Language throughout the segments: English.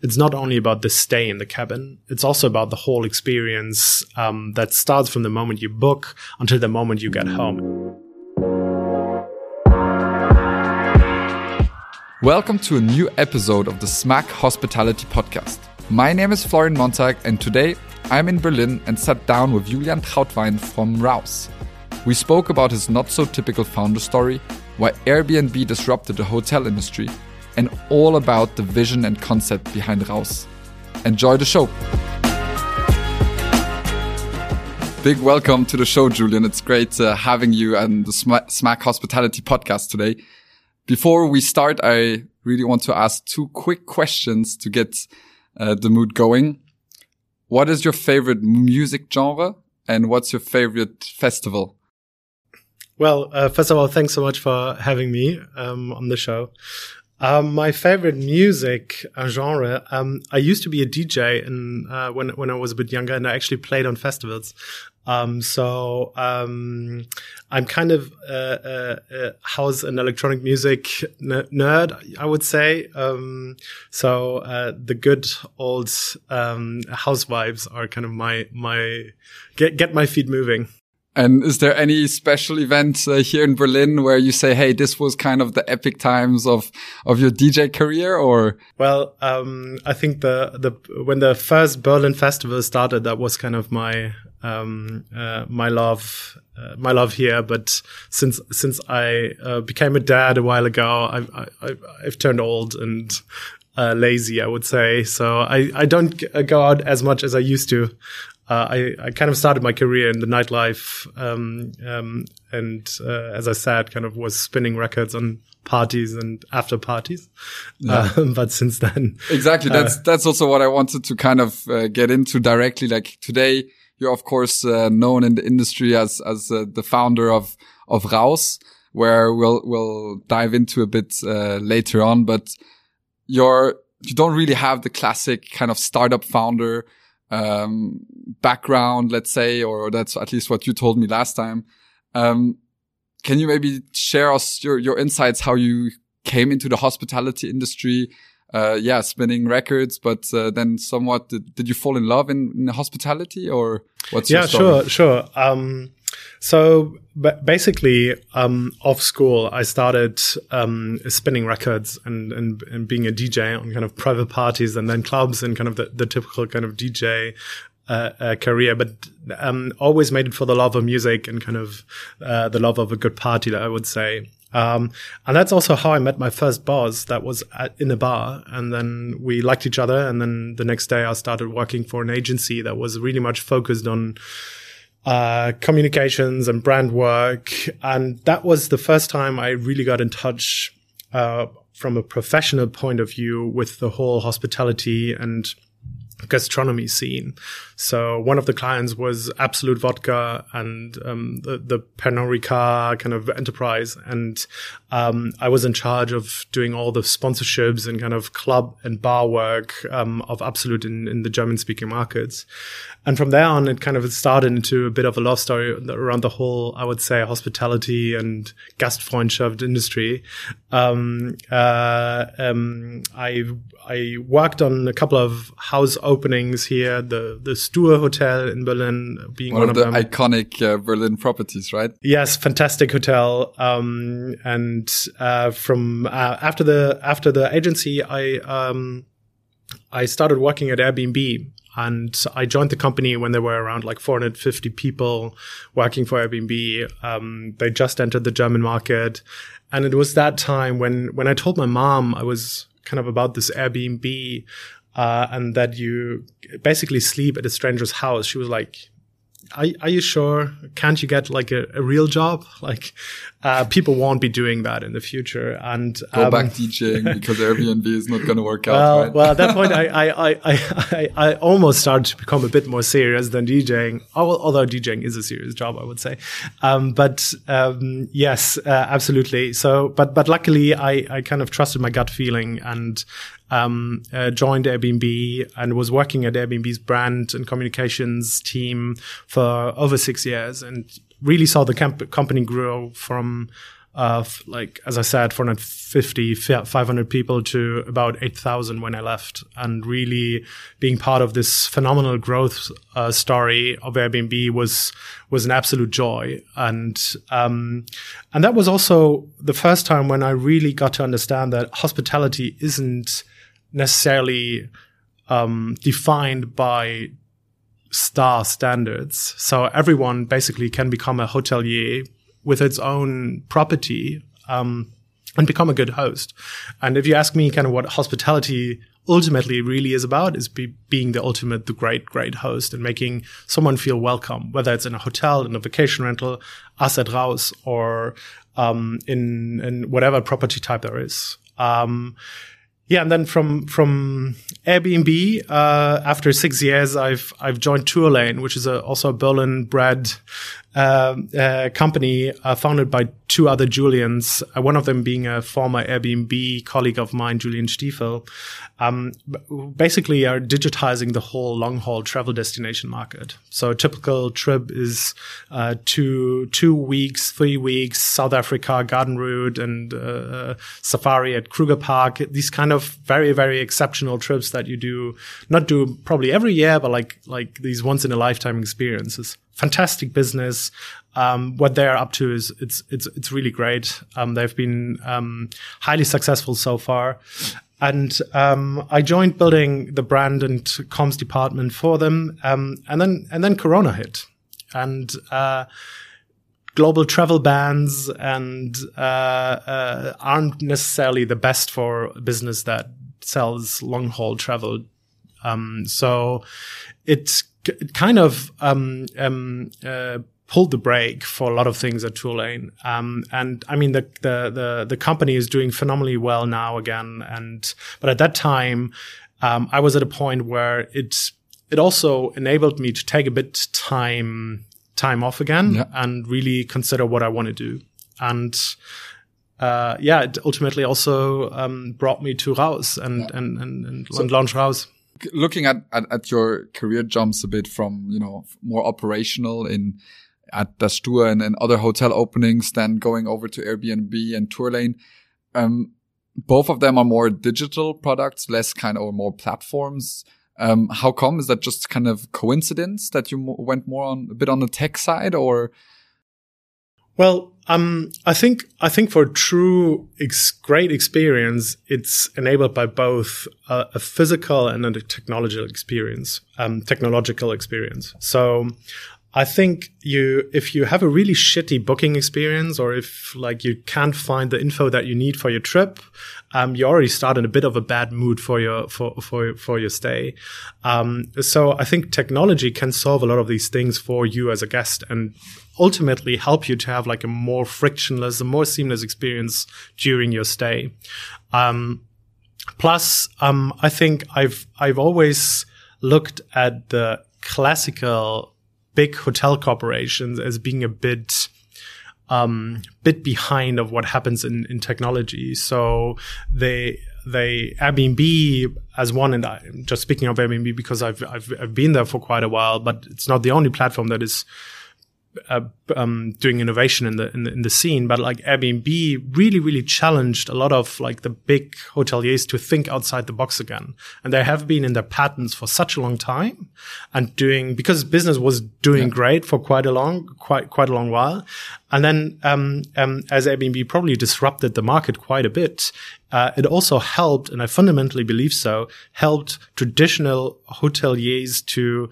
it's not only about the stay in the cabin. It's also about the whole experience um, that starts from the moment you book until the moment you get home. Welcome to a new episode of the Smack Hospitality Podcast. My name is Florian Montag, and today I'm in Berlin and sat down with Julian Trautwein from Raus. We spoke about his not so typical founder story, why Airbnb disrupted the hotel industry, and all about the vision and concept behind Raus. Enjoy the show. Big welcome to the show, Julian. It's great uh, having you on the Smack Hospitality podcast today. Before we start, I really want to ask two quick questions to get uh, the mood going. What is your favorite music genre and what's your favorite festival? Well, uh, first of all, thanks so much for having me um, on the show. Um, my favorite music uh, genre. Um, I used to be a DJ in, uh, when when I was a bit younger, and I actually played on festivals. Um, so um, I'm kind of a, a, house and electronic music nerd, I would say. Um, so uh, the good old um, house vibes are kind of my my get get my feet moving. And is there any special event uh, here in Berlin where you say, "Hey, this was kind of the epic times of of your DJ career"? Or well, um, I think the the when the first Berlin festival started, that was kind of my um, uh, my love uh, my love here. But since since I uh, became a dad a while ago, I've I, have turned old and uh, lazy, I would say. So I I don't go out as much as I used to uh, I, I kind of started my career in the nightlife, um, um, and uh, as I said, kind of was spinning records on parties and after parties. Yeah. Uh, but since then, exactly. That's uh, that's also what I wanted to kind of uh, get into directly. Like today, you're of course uh, known in the industry as as the founder of of Raus, where we'll we'll dive into a bit later on. But you're you don't really have the classic kind of startup founder um, background, let's say, or that's at least what you told me last time. Um, can you maybe share us your, your insights, how you came into the hospitality industry? Uh, yeah, spinning records, but uh, then somewhat, did, did you fall in love in, in hospitality or what's yeah, sure, sure. Um, so basically, um, off school, I started um, spinning records and, and, and being a DJ on kind of private parties and then clubs and kind of the, the typical kind of DJ uh, uh, career, but um, always made it for the love of music and kind of uh, the love of a good party, I would say. Um, and that's also how I met my first boss. That was at, in a bar, and then we liked each other. And then the next day, I started working for an agency that was really much focused on uh, communications and brand work. And that was the first time I really got in touch uh, from a professional point of view with the whole hospitality and gastronomy scene. So one of the clients was Absolut Vodka and um, the, the Pernod Ricard kind of enterprise. And um, I was in charge of doing all the sponsorships and kind of club and bar work um, of Absolut in, in the German speaking markets. And from there on, it kind of started into a bit of a love story around the whole, I would say, hospitality and Gastfreundschaft industry. Um, uh, um, I I worked on a couple of house openings here, the the Stue Hotel in Berlin being one, one of, the them. iconic uh, Berlin properties, right? Yes, fantastic hotel. Um, and uh, from uh, after the after the agency, I um, I started working at Airbnb. And I joined the company when there were around like 450 people working for Airbnb. Um, they just entered the German market. And it was that time when, when I told my mom I was kind of about this Airbnb, uh, and that you basically sleep at a stranger's house. She was like, are, are you sure? Can't you get like a, a real job? Like, uh, people won't be doing that in the future. And go um, back DJing because Airbnb is not going to work well, out. Right? well, at that point, I, I, I, I, I almost started to become a bit more serious than DJing. Although DJing is a serious job, I would say. Um, but um, yes, uh, absolutely. So, but but luckily, I, I kind of trusted my gut feeling and um, uh, joined Airbnb and was working at Airbnb's brand and communications team for over six years and really saw the camp- company grow from of like, as I said, 450, 500 people to about 8,000 when I left and really being part of this phenomenal growth uh, story of Airbnb was, was an absolute joy. And, um, and that was also the first time when I really got to understand that hospitality isn't necessarily, um, defined by star standards. So everyone basically can become a hotelier with its own property um, and become a good host. And if you ask me kind of what hospitality ultimately really is about is be, being the ultimate, the great, great host and making someone feel welcome, whether it's in a hotel, in a vacation rental, at Raus, or um, in, in whatever property type there is. Um, yeah, and then from from Airbnb, uh, after six years, I've I've joined Tourlane, which is a, also a Berlin-bred uh, uh, company founded by two other Julians, uh, one of them being a former Airbnb colleague of mine, Julian Stiefel. Um, basically, are digitizing the whole long haul travel destination market. So a typical trip is uh, two two weeks, three weeks, South Africa, garden route, and uh, safari at Kruger Park. These kind of very very exceptional trips that you do not do probably every year, but like like these once in a lifetime experiences fantastic business. Um, what they're up to is it's it's it's really great. Um, they've been um, highly successful so far, and um, I joined building the brand and comms department for them. Um, and then and then Corona hit, and uh, global travel bans and uh, uh, aren't necessarily the best for a business that sells long haul travel. Um, so it's kind of um, um, uh, pulled the brake for a lot of things at Tourlane. Um, and I mean, the, the, the, the, company is doing phenomenally well now again. And, but at that time, um, I was at a point where it, it also enabled me to take a bit time, time off again yeah. and really consider what I want to do. And, uh, yeah, it ultimately also, um, brought me to Raus and, yeah. and, and, and, so, and launch Raus looking at, at, at your career jumps a bit from you know more operational in at Stue and, and other hotel openings, then going over to Airbnb and Tourlane. Um, both of them are more digital products, less kind of or more platforms. Um, how come? Is that just kind of coincidence that you went more on a bit on the tech side, or well, um, I think I think for true ex- great experience, it's enabled by both a, a physical and a technological experience, um, technological experience. So, I think you, if you have a really shitty booking experience, or if like you can't find the info that you need for your trip, um, you already start in a bit of a bad mood for your for for for your stay. Um, so I think technology can solve a lot of these things for you as a guest, and ultimately help you to have like a more frictionless, a more seamless experience during your stay. Um, plus, um, I think I've I've always looked at the classical big hotel corporations as being a bit um, bit behind of what happens in, in technology. So they they Airbnb as one, and I'm just speaking of Airbnb because I've, I've I've been there for quite a while, but it's not the only platform that is uh, um, doing innovation in the, in the in the scene, but like Airbnb really really challenged a lot of like the big hoteliers to think outside the box again, and they have been in their patents for such a long time, and doing because business was doing yeah. great for quite a long quite quite a long while, and then um, um, as Airbnb probably disrupted the market quite a bit, uh, it also helped, and I fundamentally believe so, helped traditional hoteliers to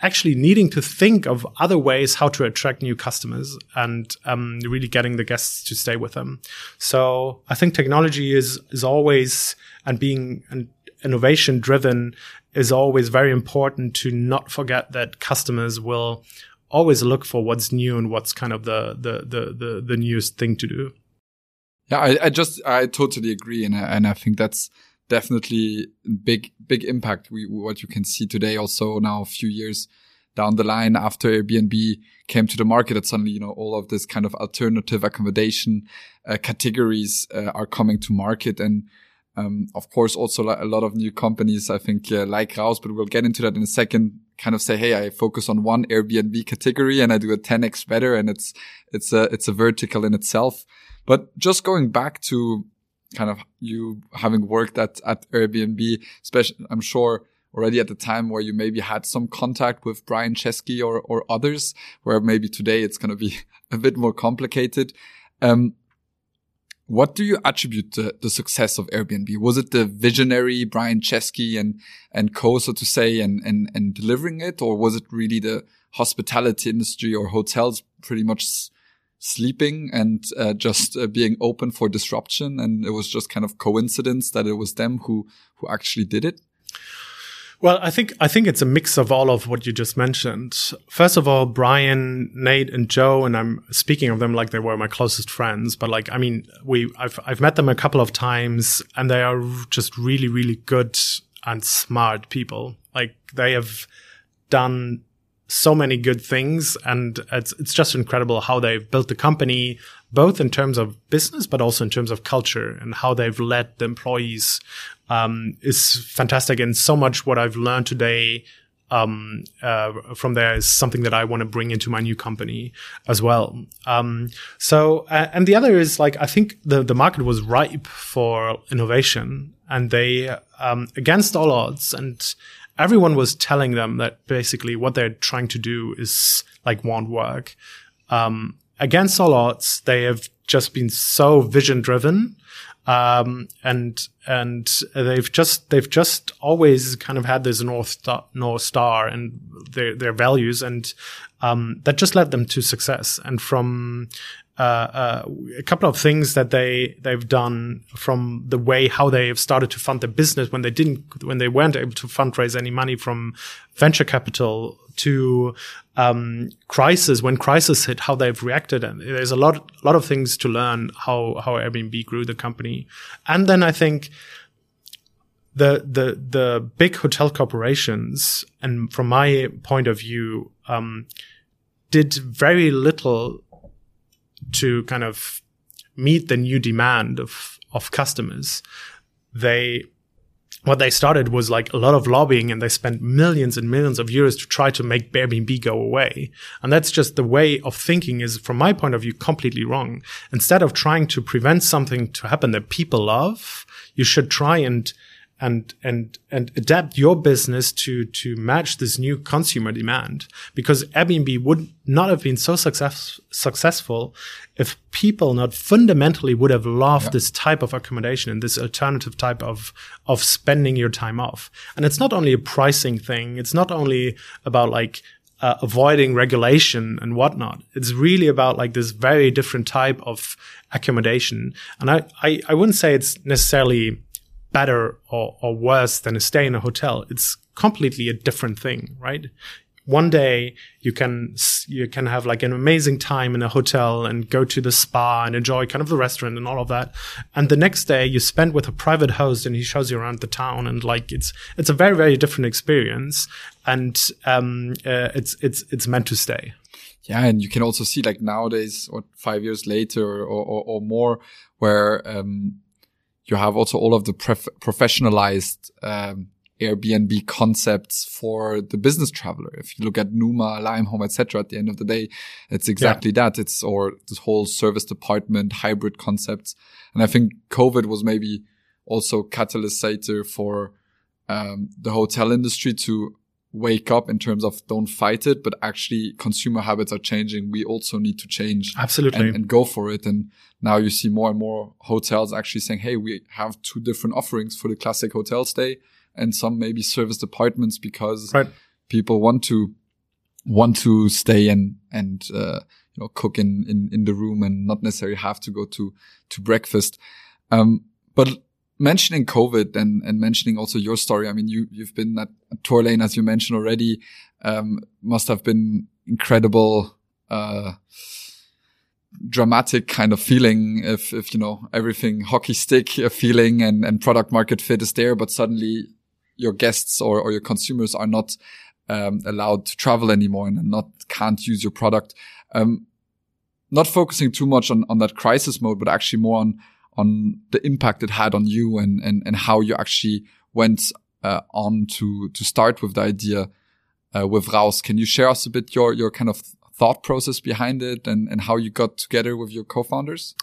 actually needing to think of other ways how to attract new customers and um, really getting the guests to stay with them. So I think technology is is always and being an innovation driven is always very important to not forget that customers will always look for what's new and what's kind of the the the the, the newest thing to do. Yeah, I, I just I totally agree, and I, and I think that's definitely big, big impact. We, what you can see today also now a few years down the line after Airbnb came to the market that suddenly, you know, all of this kind of alternative accommodation uh, categories uh, are coming to market. And, um, of course, also a lot of new companies, I think, uh, like Raus, but we'll get into that in a second, kind of say, Hey, I focus on one Airbnb category and I do a 10x better. And it's, it's a, it's a vertical in itself. But just going back to kind of you having worked at, at Airbnb, especially, I'm sure already at the time where you maybe had some contact with Brian Chesky or, or others, where maybe today it's going to be a bit more complicated. Um, what do you attribute the, the success of Airbnb? Was it the visionary Brian Chesky and, and co, so to say, and, and, and delivering it? Or was it really the hospitality industry or hotels pretty much sleeping and uh, just uh, being open for disruption? And it was just kind of coincidence that it was them who, who actually did it? Well, I think I think it's a mix of all of what you just mentioned. First of all, Brian, Nate, and Joe, and I'm speaking of them like they were my closest friends. But like, I mean, we I've I've met them a couple of times, and they are just really, really good and smart people. Like they have done so many good things, and it's it's just incredible how they've built the company, both in terms of business, but also in terms of culture and how they've led the employees um, is fantastic. And so much what I've learned today um, uh, from there is something that I want to bring into my new company as well. Um, so, uh, and the other is like, I think the, the market was ripe for innovation and they, um, against all odds and everyone was telling them that basically what they're trying to do is like won't work. Um, against all odds, they have just been so vision driven um, and and they've just they've just always kind of had this north star, north star and their their values, and um, that just led them to success. And from uh, uh, a couple of things that they they've done from the way how they have started to fund their business when they didn't when they weren't able to fundraise any money from venture capital to um, crisis when crisis hit how they've reacted. And there's a lot a lot of things to learn how how Airbnb grew the company. And then I think the the the big hotel corporations and from my point of view um, did very little to kind of meet the new demand of of customers. They what they started was like a lot of lobbying and they spent millions and millions of euros to try to make Airbnb go away. And that's just the way of thinking is, from my point of view, completely wrong. Instead of trying to prevent something to happen that people love, you should try and and and and adapt your business to to match this new consumer demand because Airbnb would not have been so success, successful if people not fundamentally would have loved yeah. this type of accommodation and this alternative type of of spending your time off and it's not only a pricing thing it's not only about like uh, avoiding regulation and whatnot. It's really about like this very different type of accommodation. And I, I, I wouldn't say it's necessarily better or, or worse than a stay in a hotel. It's completely a different thing, right? One day you can you can have like an amazing time in a hotel and go to the spa and enjoy kind of the restaurant and all of that, and the next day you spend with a private host and he shows you around the town and like it's it's a very very different experience and um uh, it's it's it's meant to stay. Yeah, and you can also see like nowadays, what five years later or or, or more, where um, you have also all of the professionalized um, Airbnb concepts for the business traveler. If you look at Numa, Limehome, etc., at the end of the day, it's exactly yeah. that. It's or this whole service department hybrid concepts. And I think COVID was maybe also catalysator for um, the hotel industry to wake up in terms of don't fight it, but actually consumer habits are changing. We also need to change. Absolutely. And, and, go for it. And now you see more and more hotels actually saying, Hey, we have two different offerings for the classic hotel stay and some maybe service departments because right. people want to, want to stay and, and, uh, you know, cook in, in, in the room and not necessarily have to go to, to breakfast. Um, but mentioning COVID and, and mentioning also your story, I mean, you, you've been at, Tourlane, as you mentioned already, um, must have been incredible, uh, dramatic kind of feeling if, if, you know, everything hockey stick feeling and, and product market fit is there, but suddenly your guests or, or your consumers are not, um, allowed to travel anymore and not, can't use your product. Um, not focusing too much on, on that crisis mode, but actually more on, on the impact it had on you and, and, and how you actually went uh, on to, to start with the idea uh, with Raus. Can you share us a bit your your kind of thought process behind it and and how you got together with your co-founders?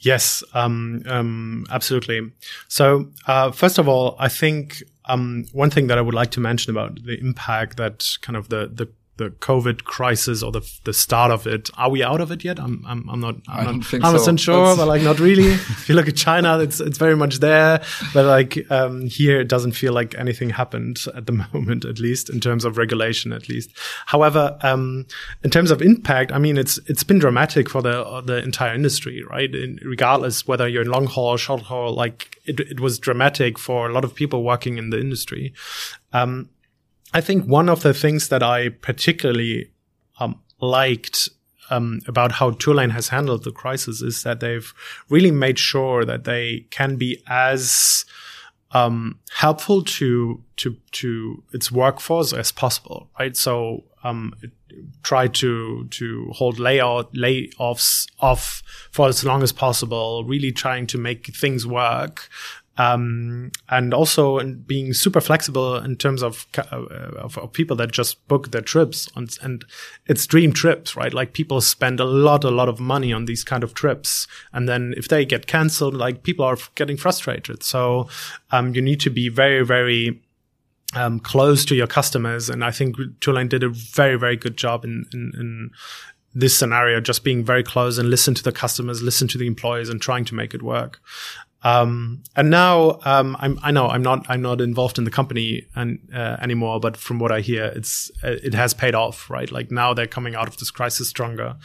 Yes, um, um, absolutely. So, uh, first of all, I think um, one thing that I would like to mention about the impact that kind of the the the COVID crisis or the the start of it. Are we out of it yet? I'm I'm, I'm not I'm not 100 so. sure, but like not really. if you look at China, it's it's very much there, but like um, here, it doesn't feel like anything happened at the moment, at least in terms of regulation, at least. However, um, in terms of impact, I mean, it's it's been dramatic for the the entire industry, right? In, regardless whether you're in long haul, or short haul, like it it was dramatic for a lot of people working in the industry. Um, I think one of the things that I particularly um, liked um, about how Tourlane has handled the crisis is that they've really made sure that they can be as um, helpful to to to its workforce as possible, right? So um, try to to hold layout layoffs off for as long as possible, really trying to make things work um, and also being super flexible in terms of, uh, of, of people that just book their trips on, and it's dream trips, right? Like people spend a lot, a lot of money on these kind of trips. And then if they get canceled, like people are getting frustrated. So, um, you need to be very, very, um, close to your customers. And I think Tourlane did a very, very good job in, in, in this scenario, just being very close and listen to the customers, listen to the employees and trying to make it work. Um, and now um, i know I'm not I'm not involved in the company and, uh, anymore, but from what I hear, it's it has paid off, right? Like now they're coming out of this crisis stronger.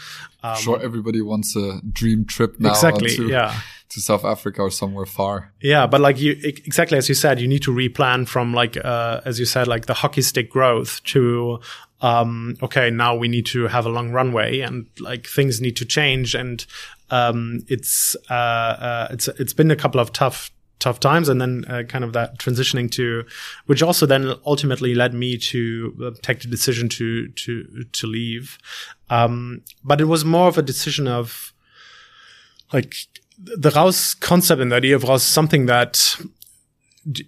Um, sure, everybody wants a dream trip now. Exactly. To, yeah. To South Africa or somewhere far. Yeah, but like you exactly as you said, you need to replan from like uh, as you said, like the hockey stick growth to um, okay, now we need to have a long runway and like things need to change and um, it's uh, uh, it's it's been a couple of tough tough times and then uh, kind of that transitioning to which also then ultimately led me to uh, take the decision to to to leave. Um, but it was more of a decision of like the Raus concept and the idea of Raus is something that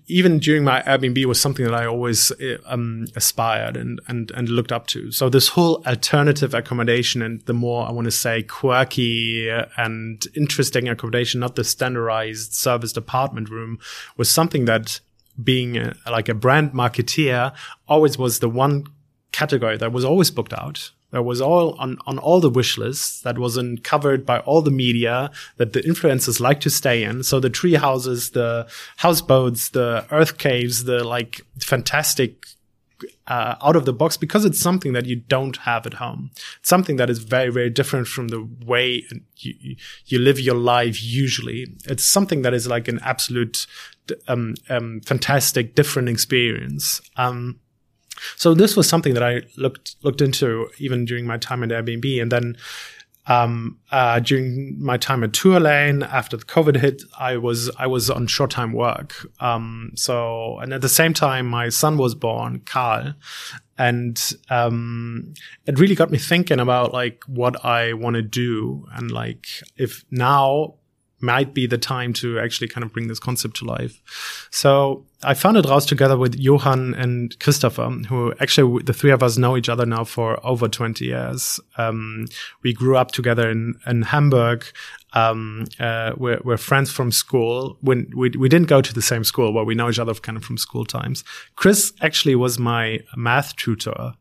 even during my Airbnb was something that I always eh, um, aspired and, and, and looked up to. So this whole alternative accommodation and the more I want to say quirky and interesting accommodation, not the standardized serviced apartment room was something that being a, like a brand marketeer always was the one category that was always booked out that was all on, on all the wish lists that wasn't covered by all the media that the influencers like to stay in. So the tree houses, the houseboats, the earth caves, the like fantastic uh, out of the box because it's something that you don't have at home. It's something that is very, very different from the way you, you live your life usually. It's something that is like an absolute, um, um, fantastic, different experience. Um, so this was something that I looked looked into even during my time at Airbnb, and then um, uh, during my time at Tourlane, after the COVID hit, I was I was on short time work. Um, so and at the same time, my son was born, Carl, and um, it really got me thinking about like what I want to do and like if now might be the time to actually kind of bring this concept to life. So I founded Raus together with Johann and Christopher, who actually the three of us know each other now for over 20 years. Um, we grew up together in, in Hamburg. Um, uh, we're, we're, friends from school. When we, we didn't go to the same school, but we know each other kind of from school times. Chris actually was my math tutor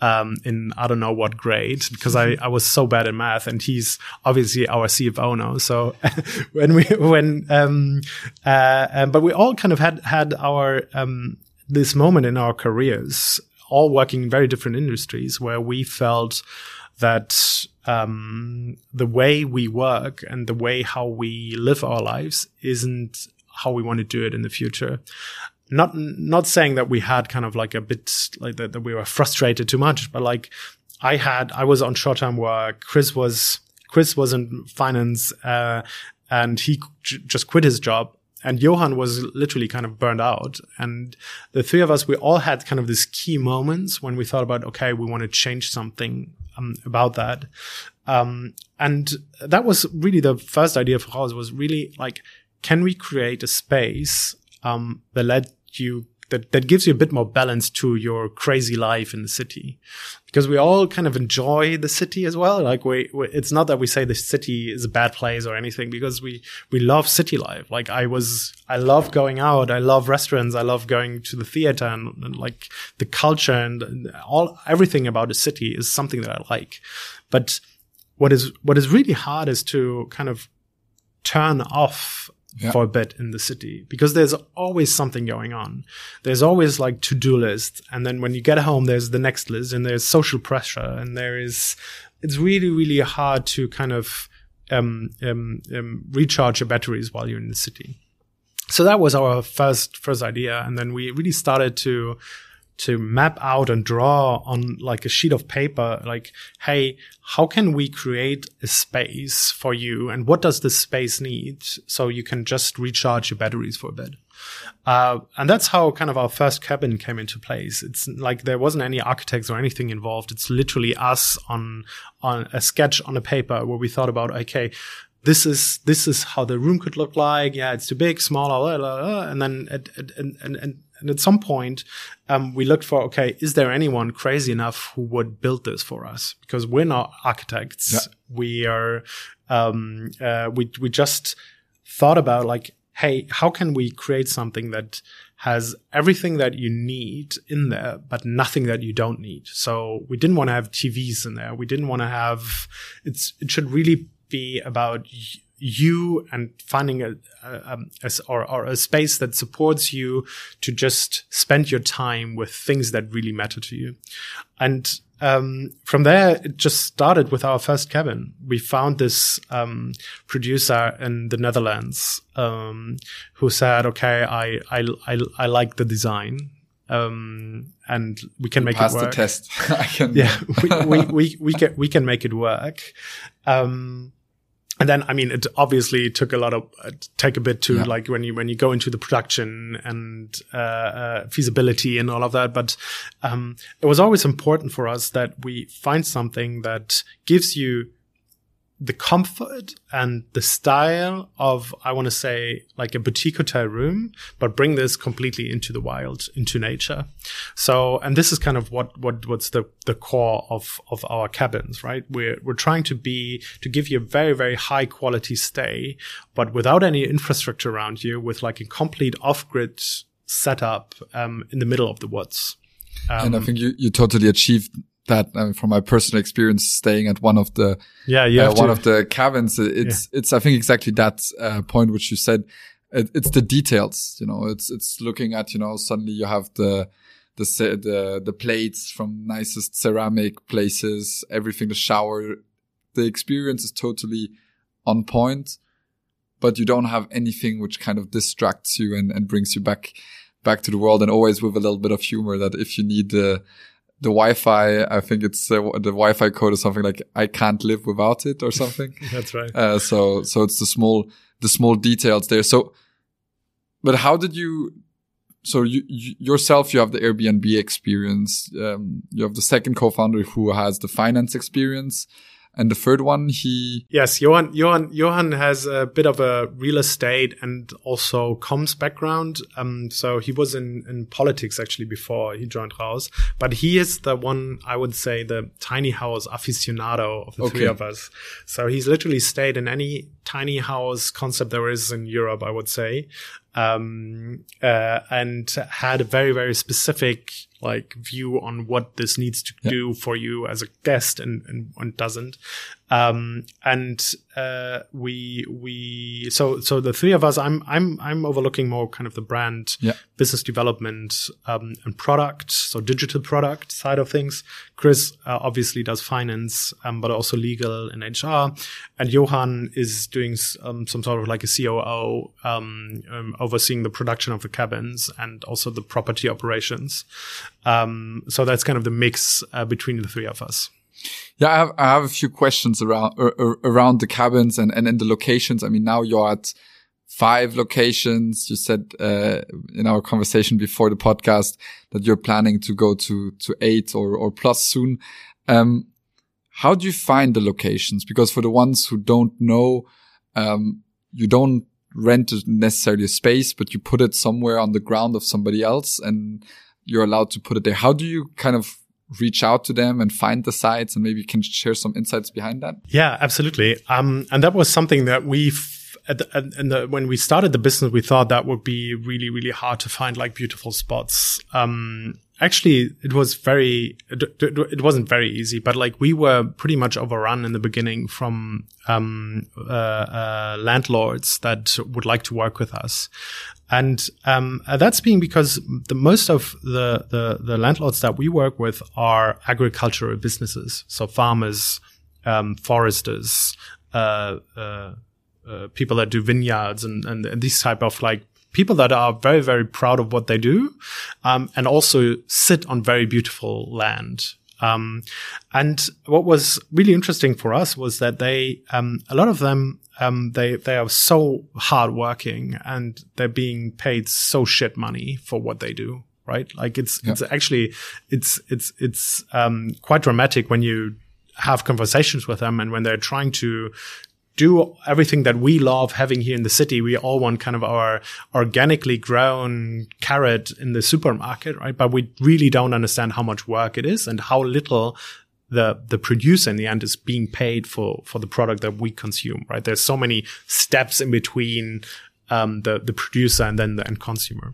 um, in I don't know what grade because I, I was so bad in math and he's obviously our CFO now. So when we when um, uh, um, but we all kind of had had our um, this moment in our careers, all working in very different industries, where we felt that um, the way we work and the way how we live our lives isn't how we want to do it in the future not not saying that we had kind of like a bit like that, that we were frustrated too much, but like I had I was on short term work. Chris was Chris was in finance, uh, and he j- just quit his job. And Johann was literally kind of burned out. And the three of us, we all had kind of these key moments when we thought about, okay, we want to change something um, about that. Um, and that was really the first idea for us was really like, can we create a space um, that let you that that gives you a bit more balance to your crazy life in the city. Because we all kind of enjoy the city as well. Like we, we, it's not that we say the city is a bad place or anything because we we love city life. Like i was i love going out. I love restaurants. I love going to the theater and, and like the culture and, all everything about the city is something that i like. But what is what is really hard is to kind of turn off Yeah. for a bit in the city because there's always something going on. There's always like to-do list. And then when you get home, there's the next list and there's social pressure and there is, it's really, really hard to kind of, um, um, um, recharge your batteries while you're in the city. So that was our first, first idea. And then we really started to, to map out and draw on like a sheet of paper, like, hey, how can we create a space for you? And what does this space need? So you can just recharge your batteries for a bit. Uh, and that's how kind of our first cabin came into place. It's like there wasn't any architects or anything involved. It's literally us on, on a sketch on a paper where we thought about, okay, this is this is how the room could look like. Yeah, it's too big, smaller, blah, blah, blah. and then at, at, and, and, and at some point, um, we looked for okay, is there anyone crazy enough who would build this for us? Because we're not architects. Yeah. We are. Um, uh, we we just thought about like, hey, how can we create something that has everything that you need in there, but nothing that you don't need. So we didn't want to have TVs in there. We didn't want to have. It's it should really be about you and finding a, a, um, a or, or a space that supports you to just spend your time with things that really matter to you. And um, from there, it just started with our first cabin. We found this um, producer in the Netherlands um, who said, "Okay, I I I, I like the design." Um, and we can make Pass it the work test. I can. yeah we, we, we, we can we can make it work um and then i mean it obviously took a lot of uh, take a bit to Yeah. like when you when you go into the production and uh, uh feasibility and all of that but um it was always important for us that we find something that gives you the comfort and the style of I want to say like a boutique hotel room, but bring this completely into the wild, into nature. So, and this is kind of what what what's the the core of of our cabins, right? We're we're trying to be to give you a very very high quality stay, but without any infrastructure around you, with like a complete off grid setup um, in the middle of the woods. Um, and I think you, you totally achieved that uh, from my personal experience staying at one of the yeah, you uh, one to, of the cabins. uh, It's it's I think exactly that uh, point which you said. It, it's the details, you know. It's it's looking at you know suddenly you have the the the the plates from nicest ceramic places, everything. The shower, the experience is totally on point, but you don't have anything which kind of distracts you and, and brings you back back to the world, and always with a little bit of humor. That if you need the the Wi-Fi, I think it's uh, the Wi-Fi code is something like "I can't live without it" or something. that's right. Uh, so so it's the small the small details there. So, but how did you? So you, you yourself, you have the Airbnb experience. Um, you have the second co-founder who has the finance experience, and the third one, he Yes, Johann, Johann, Johann has a bit of a real estate and also comms background. Um, so he was in, in politics actually before he joined Raus, but he is the one, I would say, the tiny house aficionado of the three of us. So he's literally stayed in any tiny house concept there is in Europe, I would say. Um, uh, and had a very, very specific like view on what this needs to do for you as a guest and, and, and doesn't. Um, and, uh, we, we, so, so the three of us, I'm, I'm, I'm overlooking more kind of the brand, Yeah. business development, um, and product. So digital product side of things. Chris, uh, obviously does finance, um, but also legal and HR. And Johann is doing, um, some sort of like a COO, um, um, overseeing the production of the cabins and also the property operations. Um, so that's kind of the mix, uh, between the three of us. Yeah, I have, I have a few questions around ar- ar- around the cabins and and the locations. I mean, now you're at five locations. You said uh, in our conversation before the podcast that you're planning to go to to eight or or plus soon. Um, how do you find the locations? Because for the ones who don't know, um, you don't rent necessarily a space, but you put it somewhere on the ground of somebody else and you're allowed to put it there. How do you kind of reach out to them and find the sites and maybe you can share some insights behind that? Yeah, absolutely. Um, and that was something that we've at the, at, the, when we started the business, we thought that would be really, really hard to find like beautiful spots. Um, actually, it was very, it, it, wasn't very easy, but like we were pretty much overrun in the beginning from, um, uh, uh, landlords that would like to work with us. And, um, uh, that's being because the most of the, the, the landlords that we work with are agricultural businesses. So farmers, um, foresters, uh, uh, uh, people that do vineyards and, and, and these type of like people that are very, very proud of what they do, um, and also sit on very beautiful land. Um, and what was really interesting for us was that they, um, a lot of them, um, they, they are so hardworking and they're being paid so shit money for what they do. Right. Like it's, yeah. it's actually, it's, it's, it's, um, quite dramatic when you have conversations with them and when they're trying to do everything that we love having here in the city. We all want kind of our organically grown carrot in the supermarket, right? But we really don't understand how much work it is and how little the the producer in the end is being paid for for the product that we consume, right? There's so many steps in between um, the the producer and then the end consumer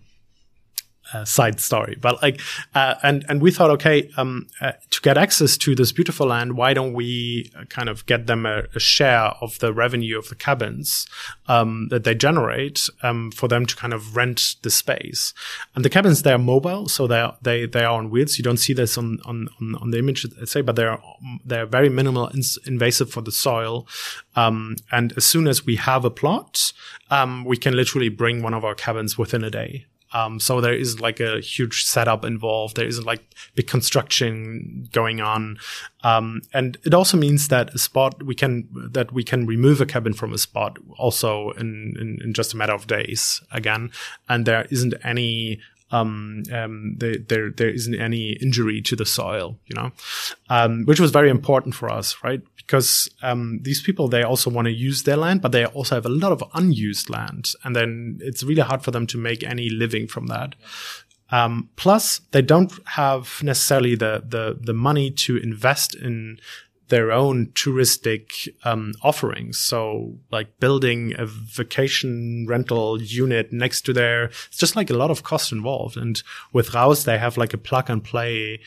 uh, side story. But like, uh, and and we thought, okay, um, uh, to get access to this beautiful land, why don't we uh, kind of get them a, a share of the revenue of the cabins um, that they generate um, for them to kind of rent the space? And the cabins they are mobile, so they are, they they are on wheels. You don't see this on on on, on the image, I say, but they're they're very minimal invasive for the soil. Um, and as soon as we have a plot, um, we can literally bring one of our cabins within a day. Um, so there isn't like a huge setup involved. There isn't like big construction going on. Um, and it also means that a spot we can, that we can remove a cabin from a spot also in, in, in just a matter of days again. And there isn't any, um, um, there, there, isn't any injury to the soil, you know, um, which was very important for us, right? Because, um, these people, they also want to use their land, but they also have a lot of unused land. And then it's really hard for them to make any living from that. Um, plus, they don't have necessarily the, the, the money to invest in their own touristic um, offerings. So, like building a vacation rental unit next to their, it's just like a lot of cost involved. And with Raus, they have like a plug and play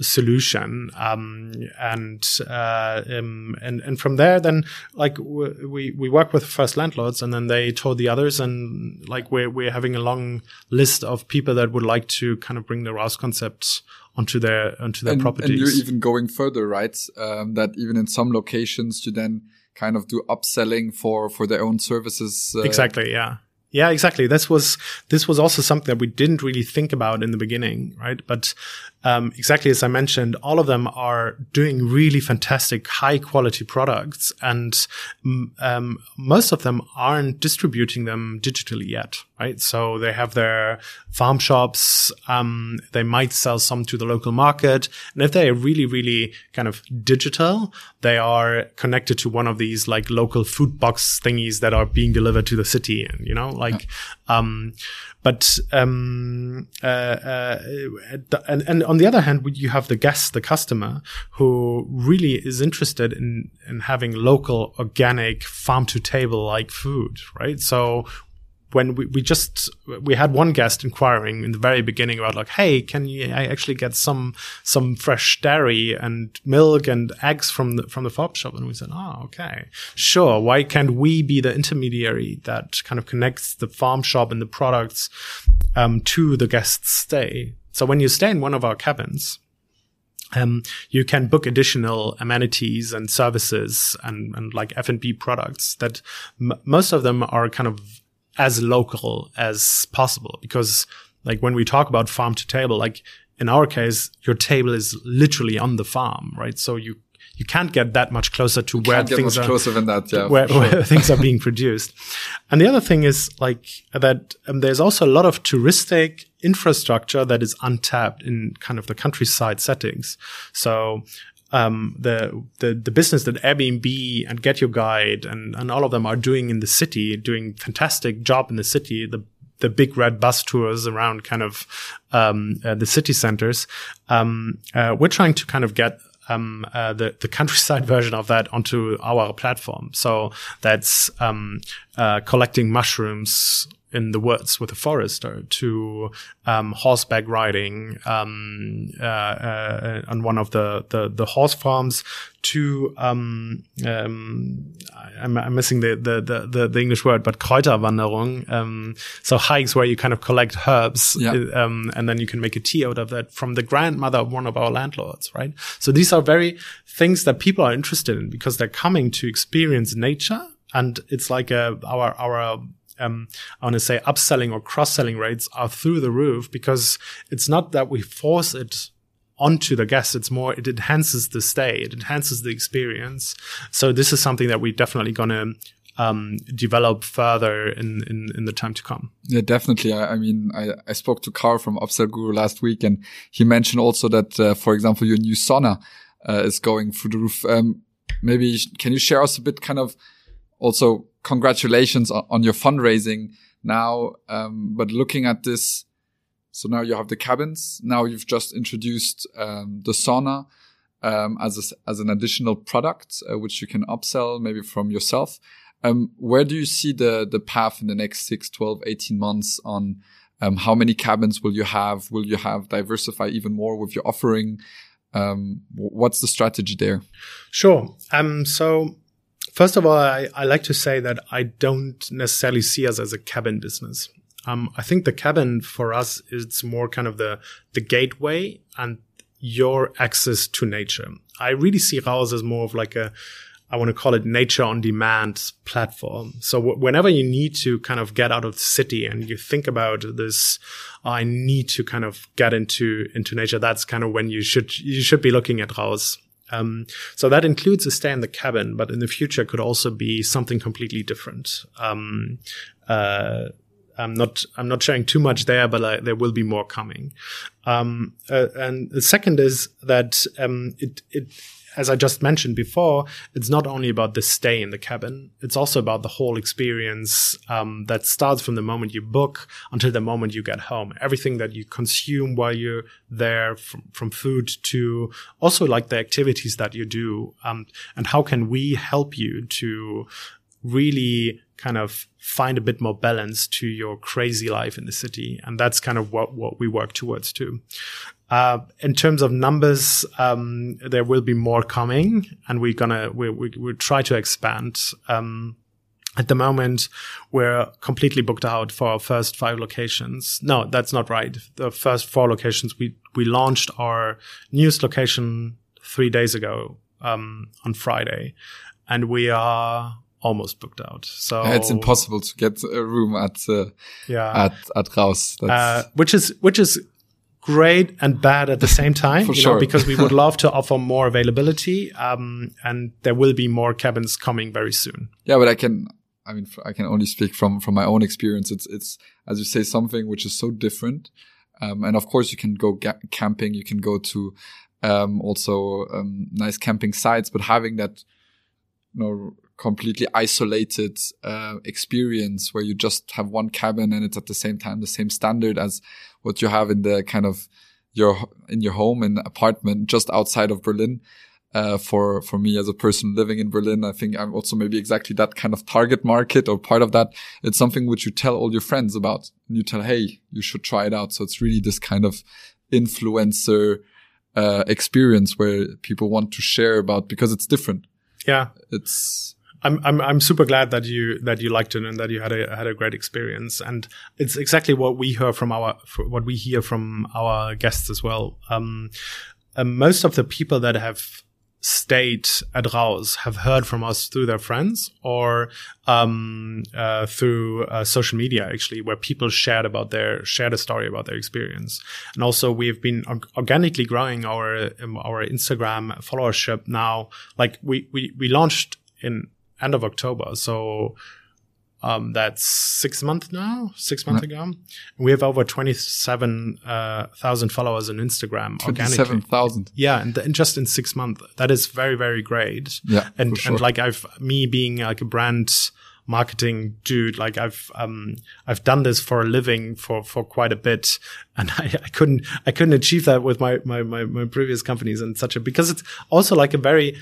solution um, and uh, um, and and from there then like we we work with first landlords and then they told the others and like we're we're having a long list of people that would like to kind of bring the Raus concepts onto their onto their and, properties. And you're even going further, right? Um, that even in some locations you then kind of do upselling for for their own services. Uh, exactly. Yeah. Yeah, exactly. This was this was also something that we didn't really think about in the beginning, right? But um, exactly as I mentioned, all of them are doing really fantastic, high quality products, and um, most of them aren't distributing them digitally yet, right? So they have their farm shops. Um, they might sell some to the local market, and if they are really, really kind of digital, they are connected to one of these like local food box thingies that are being delivered to the city, and you know, like. Um, but um, uh, uh, and and on the other hand, you have the guest, the customer, who really is interested in in having local, organic, farm to table like food, right? So when we, we just we had one guest inquiring in the very beginning about like hey can you I actually get some some fresh dairy and milk and eggs from the from the farm shop? And we said oh okay. Sure. Why can't we be the intermediary that kind of connects the farm shop and the products um, to the guest's stay? So when you stay in one of our cabins um, you can book additional amenities and services and, and like F&B products that m- most of them are kind of as local as possible because like when we talk about farm to table like in our case your table is literally on the farm right? So you you can't get that much closer to you where things are closer than that yeah where, sure. where things are being produced. And the other thing is like that um, there's also a lot of touristic infrastructure that is untapped in kind of the countryside settings. So um, the, the the business that Airbnb and GetYourGuide and and all of them are doing in the city, doing fantastic job in the city. The the big red bus tours around kind of um, uh, the city centers. Um, uh, we're trying to kind of get um, uh, the the countryside version of that onto our platform. So that's um, uh, collecting mushrooms in the woods with a forester to um, horseback riding um, uh, uh, on one of the, the, the horse farms to um, um, I'm, I'm, missing the, the, the, the, English word, but Kräuterwanderung. Um, so hikes where you kind of collect herbs yeah. Um, and then you can make a tea out of that from the grandmother of one of our landlords, right? So these are very things that people are interested in because they're coming to experience nature and it's like a, our our um, I want to say upselling or cross selling rates are through the roof because it's not that we force it onto the guest. It's more, it enhances the stay. It enhances the experience. So this is something that we're definitely going to um, develop further in, in, in the time to come. Yeah, definitely. I, I mean, I, I spoke to Carl from Upsell Guru last week and he mentioned also that, uh, for example, your new sauna, uh, is going through the roof. Um, maybe can you share us a bit kind of also congratulations on, your fundraising now. Um, but looking at this, so now you have the cabins. Now you've just introduced um, the sauna um, as a, as an additional product, uh, which you can upsell maybe from yourself. Um, where do you see the the path in the next 6, 12, 18 months on um, how many cabins will you have? Will you have diversify even more with your offering? Um, what's the strategy there? Sure. Um, so First of all, I, I, like to say that I don't necessarily see us as a cabin business. Um, I think the cabin for us is more kind of the the gateway and your access to nature. I really see Raus as more of like a I want to call it nature on demand platform. So w- whenever you need to kind of get out of the city and you think about this, I need to kind of get into, into nature. That's kind of when you should, you should be looking at Raus. Um, so that includes a stay in the cabin, but in the future could also be something completely different. Um, uh, I'm not I'm not sharing too much there, but uh, there will be more coming. Um, uh, and the second is that um, it it as I just mentioned before, it's not only about the stay in the cabin. It's also about the whole experience um, that starts from the moment you book until the moment you get home. Everything that you consume while you're there, from, from food to also like the activities that you do. Um, and how can we help you to really kind of find a bit more balance to your crazy life in the city. And that's kind of what, what we work towards too. Uh, in terms of numbers, um, there will be more coming, and we're gonna we we we try to expand. Um, at the moment, we're completely booked out for our first five locations. No, that's not right. The first four locations we we launched our newest location three days ago um, on Friday, and we are almost booked out. So it's impossible to get a room at uh, yeah at at Raus. Uh, which is which is great and bad at the same time, you sure. know, because we would love to offer more availability. Um, and there will be more cabins coming very soon. Yeah, but I can, I mean, I can only speak from, from my own experience. It's, it's, as you say, something which is so different. Um, and of course you can go ga- camping, you can go to, um, also, um, nice camping sites, but having that, you know, completely isolated uh, experience where you just have one cabin and it's at the same time the same standard as what you have in the kind of your in your home and apartment just outside of Berlin. Uh, for for me as a person living in Berlin, I think I'm also maybe exactly that kind of target market or part of that. It's something which you tell all your friends about, and you tell, "Hey, you should try it out." So it's really this kind of influencer uh, experience where people want to share about because it's different. Yeah, it's I'm I'm I'm super glad that you that you liked it and that you had a had a great experience. And it's exactly what we hear from our what we hear from our guests as well. Um, um, most of the people that have stayed at Raus have heard from us through their friends or um, uh, through uh, social media, actually, where people shared about their shared a story about their experience. And also, we've been organically growing our um, our Instagram followership now. Like we we we launched in end of October. So Um, that's six months now, six months ago. We have over 27,000 uh, followers on Instagram. 27,000. Yeah. And, and, just in six months, that is very, very great. Yeah. And, sure. and like I've, me being like a brand, marketing dude. Like I've, um, I've done this for a living for, for quite a bit. And I, I couldn't, I couldn't achieve that with my, my, my, my previous companies and such a, because it's also like a very,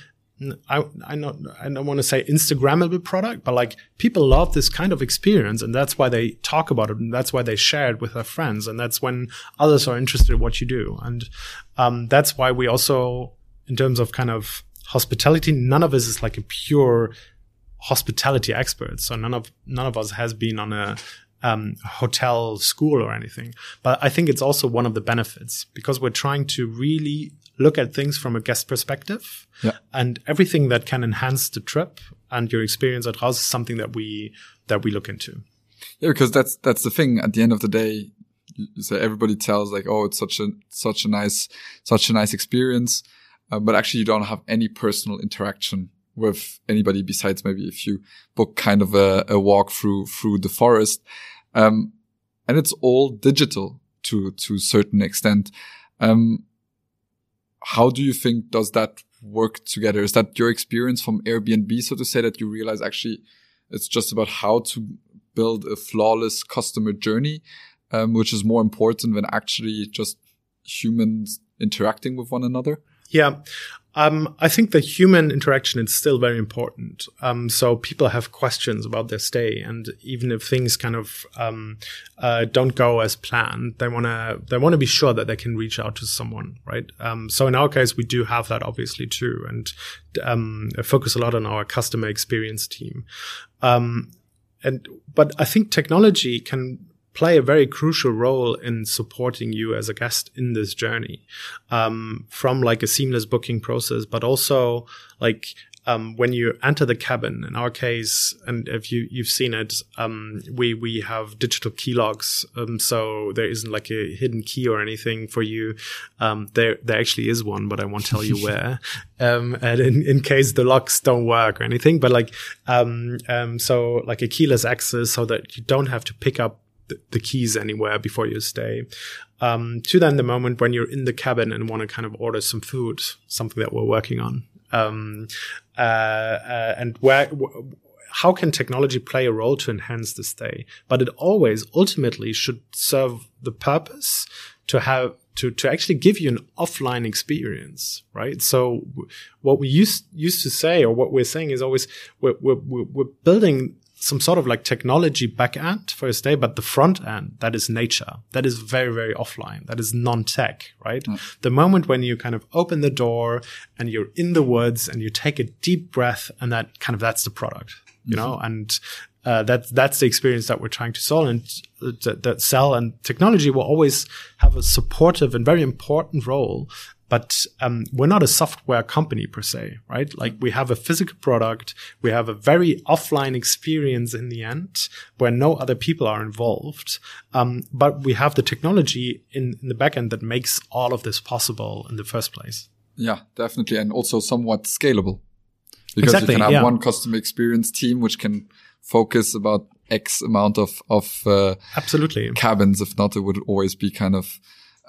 I, I not, I don't want to say Instagrammable product, but like people love this kind of experience and that's why they talk about it and that's why they share it with their friends. And that's when others are interested in what you do. And, um, that's why we also, in terms of kind of hospitality, none of us is like a pure hospitality expert, So none of none of us has been on a um, hotel school or anything. But I think it's also one of the benefits because we're trying to really look at things from a guest perspective yeah. and everything that can enhance the trip and your experience at Raus is something that we that we look into. Yeah, because that's that's the thing. At the end of the day, you say everybody tells like, "Oh, it's such a such a nice such a nice experience," uh, but actually, you don't have any personal interaction with anybody besides maybe if you book kind of a, a walk through through the forest. Um, and it's all digital to to a certain extent. Um, how do you think does that work together? Is that your experience from Airbnb, so to say, that you realize actually it's just about how to build a flawless customer journey, um, which is more important than actually just humans interacting with one another? Yeah. Um, I think the human interaction is still very important. Um, so people have questions about their stay, and even if things kind of um, uh, don't go as planned, they wanna they wanna be sure that they can reach out to someone, right? Um, so in our case, we do have that obviously too, and um, focus a lot on our customer experience team. Um, and but I think technology can play a very crucial role in supporting you as a guest in this journey um, from like a seamless booking process but also like um, when you enter the cabin in our case and if you you've seen it um, we we have digital key locks um, so there isn't like a hidden key or anything for you. Um, there there actually is one but I won't tell you where um, and in, in case the locks don't work or anything but like um, so like a keyless access so that you don't have to pick up the, keys anywhere before you stay. Um, to then the moment when you're in the cabin and want to kind of order some food, something that we're working on. Um, uh, uh, and where, w- how can technology play a role to enhance the stay? But it always ultimately should serve the purpose to have to, to actually give you an offline experience, right? So what we used, used to say or what we're saying is always we're, we're, we're building some sort of like technology back end for a stay, but the front end, that is nature. That is very, very offline. That is non-tech, right? Mm. The moment when you kind of open the door and you're in the woods and you take a deep breath and that kind of, that's the product, you mm-hmm. know, and, uh, that's, that's the experience that we're trying to sell and uh, that, that sell and technology will always have a supportive and very important role but um, we're not a software company per se, right? Like we have a physical product, we have a very offline experience in the end where no other people are involved, um, but we have the technology in, in the backend that makes all of this possible in the first place. Yeah, definitely, and also somewhat scalable because exactly, you can have yeah. one customer experience team which can focus about X amount of of uh, absolutely cabins. If not, it would always be kind of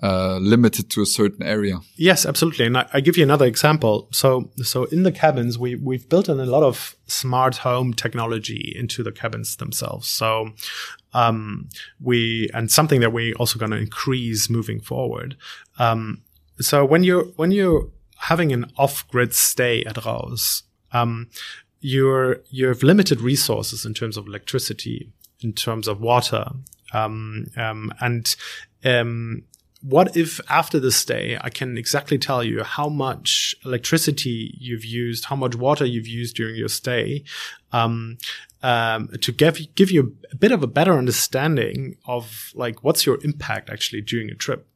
uh, limited to a certain area. Yes, absolutely. And I, I, give you another example. So, so in the cabins, we, we've built in a lot of smart home technology into the cabins themselves. So, um, we, and something that we're also going to increase moving forward. Um, so when you're, when you're having an off-grid stay at Raus, um, you're, you have limited resources in terms of electricity, in terms of water, um, um, and, um, what if after the stay, I can exactly tell you how much electricity you've used, how much water you've used during your stay, um, um, to give give you a bit of a better understanding of like what's your impact actually during a trip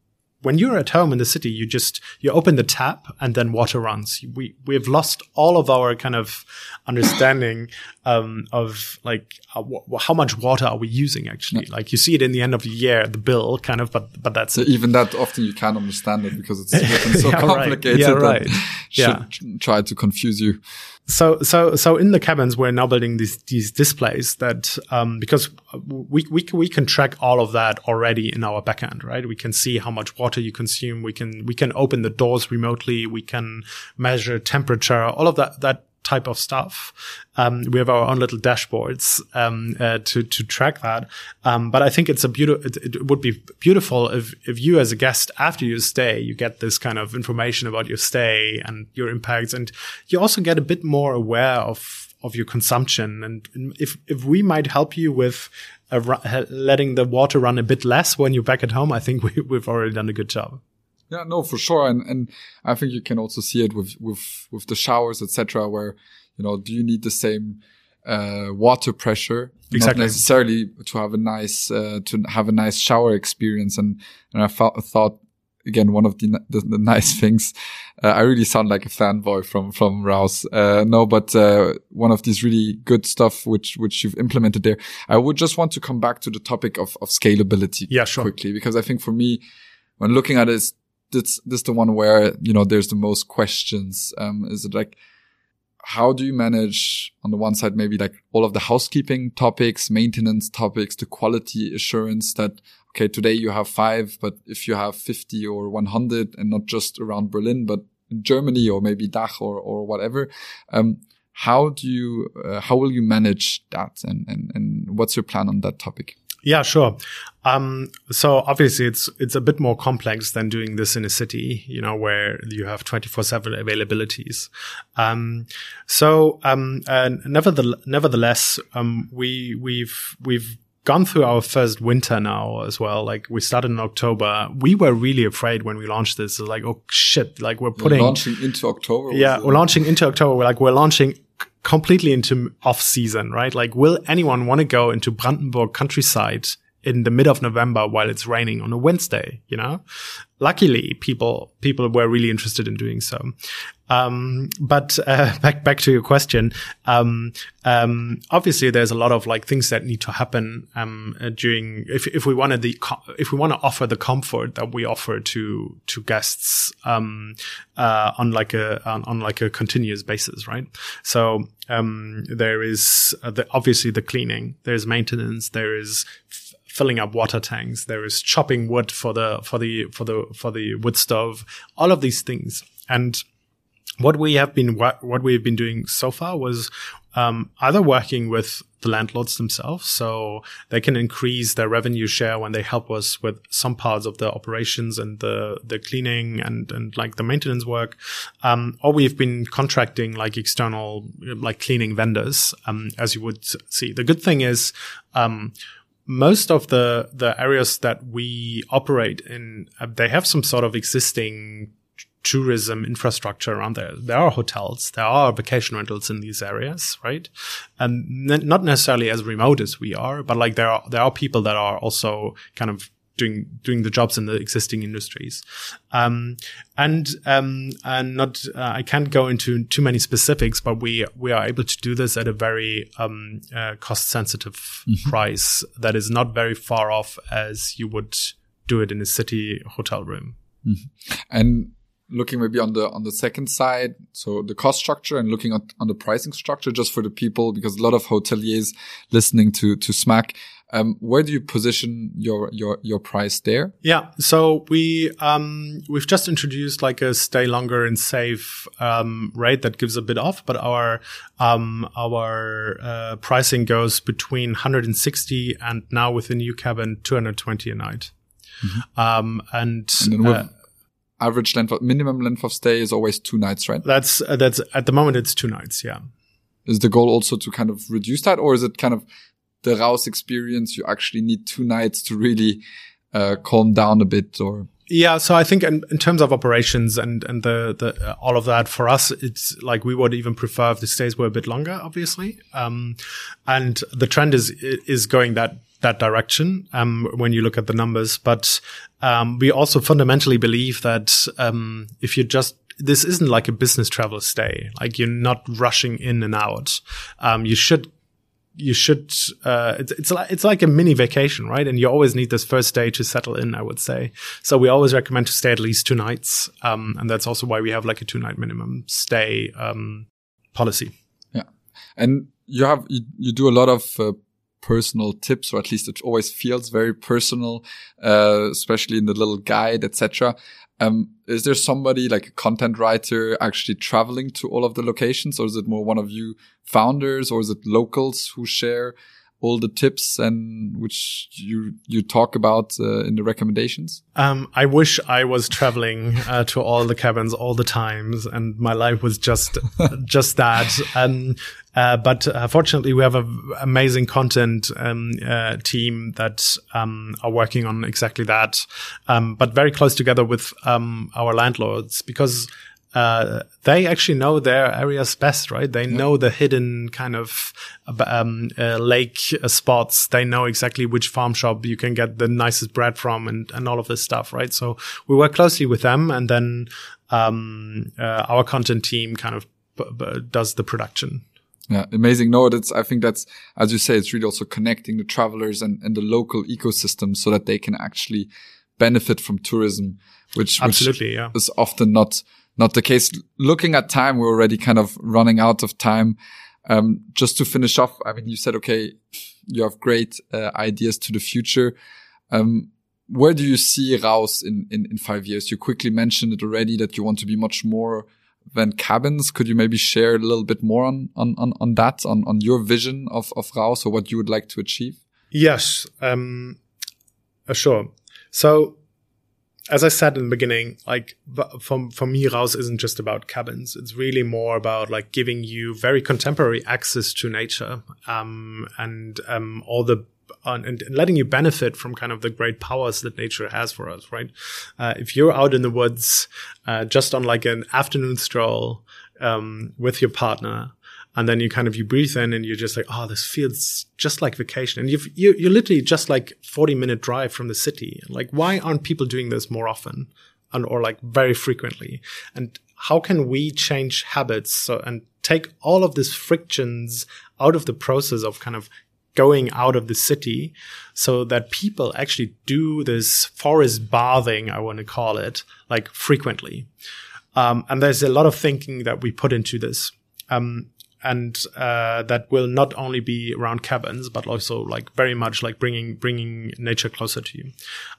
when you're at home in the city, you just you open the tap and then water runs. We we have lost all of our kind of understanding um, of like uh, w- how much water are we using actually? Like you see it in the end of the year, the bill kind of, but but that's so even that often you can't understand it because it's written so Yeah, right. complicated. Yeah, that right. Should Yeah. try to confuse you. so so so in the cabins we're now building these these displays that um because we we can, we can track all of that already in our backend right we can see how much water you consume we can we can open the doors remotely we can measure temperature all of that that type of stuff. Um we have our own little dashboards um uh, to to track that. Um but i think it's a beautiful it, it would be beautiful if if you as a guest after your stay you get this kind of information about your stay and your impacts. And you also get a bit more aware of of your consumption. And if if we might help you with uh, ru- letting the water run a bit less when you're back at home i think we, we've already done a good job Yeah, no, for sure. And, and I think you can also see it with, with, with the showers, etc., where, you know, do you need the same, uh, water pressure? Exactly. Not necessarily to have a nice, uh, to have a nice shower experience. And, and I thought, thought again, one of the, the, the nice things, uh, I really sound like a fanboy from, from Raus. Uh, no, but, uh, one of these really good stuff which, which you've implemented there. I would just want to come back to the topic of, of scalability Yeah, sure. quickly, because I think for me, when looking at it, this, this the one where, you know, there's the most questions. Um, is it like, how do you manage on the one side, maybe like all of the housekeeping topics, maintenance topics, the quality assurance that, okay, today you have five, but if you have 50 or 100 and not just around Berlin, but Germany or maybe Dach or, or whatever, um, how do you, uh, how will you manage that? And, and, and what's your plan on that topic? Yeah, sure. Um, so obviously it's, it's a bit more complex than doing this in a city, you know, where you have 24 seven availabilities. Um, so, um, and nevertheless, nevertheless, um, we, we've, we've, gone through our first winter now as well. Like we started in October. We were really afraid when we launched this. Like, oh shit! Like we're putting launching into October. yeah, we're launching into October. We're like we're launching completely into off season, right? Like, will anyone want to go into Brandenburg countryside in the mid of November while it's raining on a Wednesday? You know, luckily people people were really interested in doing so. Um, but uh, back back to your question. Um, um, obviously, there's a lot of like things that need to happen um, uh, during if if we wanted the co- if we want to offer the comfort that we offer to to guests um, uh, on like a on, on like a continuous basis, right? So um, there is uh, the, obviously the cleaning, there's maintenance, there is filling up water tanks, there is chopping wood for the for the for the for the wood stove, all of these things, and what we have been what, what we've been doing so far was um, either working with the landlords themselves, so they can increase their revenue share when they help us with some parts of the operations and the the cleaning and and like the maintenance work, um, or we've been contracting like external like cleaning vendors, um, as you would see. The good thing is. Most of the the areas that we operate in, uh, they have some sort of existing tourism infrastructure around there. There are hotels, there are vacation rentals in these areas, right? And not necessarily as remote as we are, but like there are there are people that are also kind of doing doing the jobs in the existing industries. Um, and um, and not uh, I can't go into too many specifics, but we we are able to do this at a very um, uh, cost sensitive price that is not very far off as you would do it in a city hotel room. And looking maybe on the on the second side, so the cost structure and looking at on the pricing structure, just for the people, because a lot of hoteliers listening to to Smack, um, where do you position your your your price there? Yeah, so we um, we've just introduced like a stay longer and save um, rate that gives a bit off, but our um, our uh, pricing goes between 160 and now with the new cabin 220 a night. Um, and, And then with uh, average length of minimum length of stay is always two nights, right? that's uh, that's at the moment it's two nights. Yeah. Is the goal also to kind of reduce that, or is it kind of the Raus experience? You actually need two nights to really uh, calm down a bit, or Yeah, so I think in, in terms of operations and and the the uh, all of that for us, it's like we would even prefer if the stays were a bit longer, obviously. Um, and the trend is is going that that direction um, when you look at the numbers. But um, we also fundamentally believe that um, if you just this isn't like a business travel stay. Like you're not rushing in and out. Um, you should you should uh, it's it's like it's like a mini vacation, right? And you always need this first day to settle in. I would say so. We always recommend to stay at least two nights, um, and that's also why we have like a two night minimum stay um, policy. Yeah, and you have you, you do a lot of uh, personal tips, or at least it always feels very personal, uh, especially in the little guide, etc. Um, is there somebody like a content writer actually traveling to all of the locations, or is it more one of you founders, or is it locals who share all the tips and which you you talk about uh, in the recommendations? Um, I wish I was traveling uh, to all the cabins all the times, and my life was just just that. Um, uh, but uh, fortunately, we have an amazing content um, uh, team that um, are working on exactly that, um, but very close together with um, our landlords because uh, they actually know their areas best, right? They know the hidden kind of um, uh, lake uh, spots. They know exactly which farm shop you can get the nicest bread from, and and all of this stuff, right? So we work closely with them, and then um, uh, our content team kind of does the production. Yeah, amazing. No, that's, I think that's, as you say, it's really also connecting the travelers and, and the local ecosystem so that they can actually benefit from tourism, which, absolutely, which yeah. is often not, not the case. Looking at time, we're already kind of running out of time. Um, just to finish off, I mean, you said, okay, you have great uh, ideas to the future. Um, where do you see Raus in, in, in five years? You quickly mentioned it already that you want to be much more than cabins. Could you maybe share a little bit more on on on, on that, on on your vision of of Raus or what you would like to achieve? Yes, um, uh, sure. So, as I said in the beginning, like for for me, Raus isn't just about cabins. It's really more about like giving you very contemporary access to nature, um, and um, all the and, and, letting you benefit from kind of the great powers that nature has for us, right? Uh, if you're out in the woods, uh, just on like an afternoon stroll, um, with your partner, and then you kind of, you breathe in and you're just like, oh, this feels just like vacation. And you've, you're, you're literally just like 40 minute drive from the city. Like, why aren't people doing this more often? And, or like very frequently? And how can we change habits so, and take all of these frictions out of the process of kind of going out of the city so that people actually do this forest bathing, I want to call it, like frequently. Um, and there's a lot of thinking that we put into this. Um, and uh, that will not only be around cabins, but also like very much like bringing bringing nature closer to you.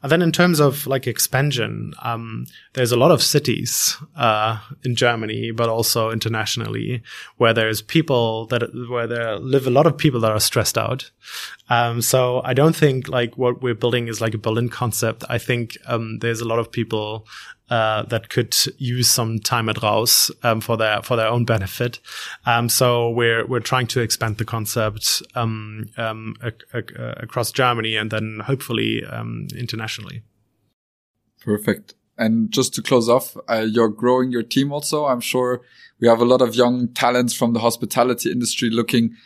And then in terms of like expansion, um, there's a lot of cities uh, in Germany, but also internationally, where there's people that where there live a lot of people that are stressed out. Um, so I don't think like what we're building is like a Berlin concept. I think um, there's a lot of people uh, that could use some time at Raus um, for their for their own benefit. Um, so we're we're trying to expand the concept um, um across Germany and then hopefully um, internationally. Perfect. And just to close off, uh, you're growing your team also. I'm sure we have a lot of young talents from the hospitality industry looking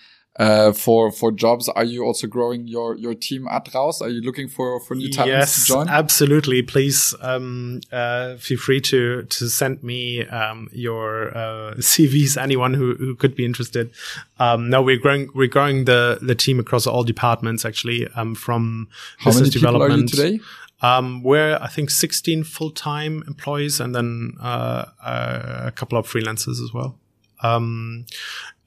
uh, for for jobs. Are you also growing your your team at Raus? Are you looking for for new talents yes, to join? absolutely. Please um, uh, feel free to to send me um, your uh, CVs. Anyone who, who could be interested. Um, no, we're growing we're growing the the team across all departments actually. Um, from how business many people are you development. today? Um, we're I think 16 full time employees and then uh, uh, a couple of freelancers as well. Um,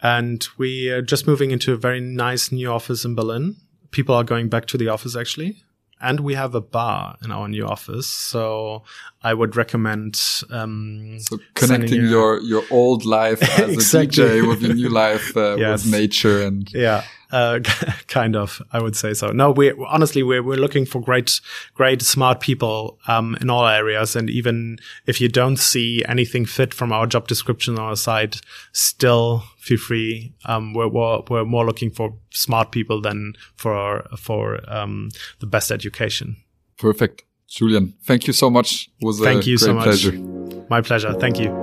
and we are just moving into a very nice new office in Berlin. People are going back to the office actually. And we have a bar in our new office. So I would recommend, um, so connecting your, your old life as Exactly. a DJ with your new life, uh, Yes. with nature and Yeah, uh, kind of. I would say so. No, we honestly we're we're looking for great, great smart people um, in all areas, and even if you don't see anything fit from our job description on our site, still feel free. Um, we're, we're we're more looking for smart people than for for um, the best education. perfect. Julian, thank you so much. It was Thank you so much. pleasure. My pleasure. Thank you.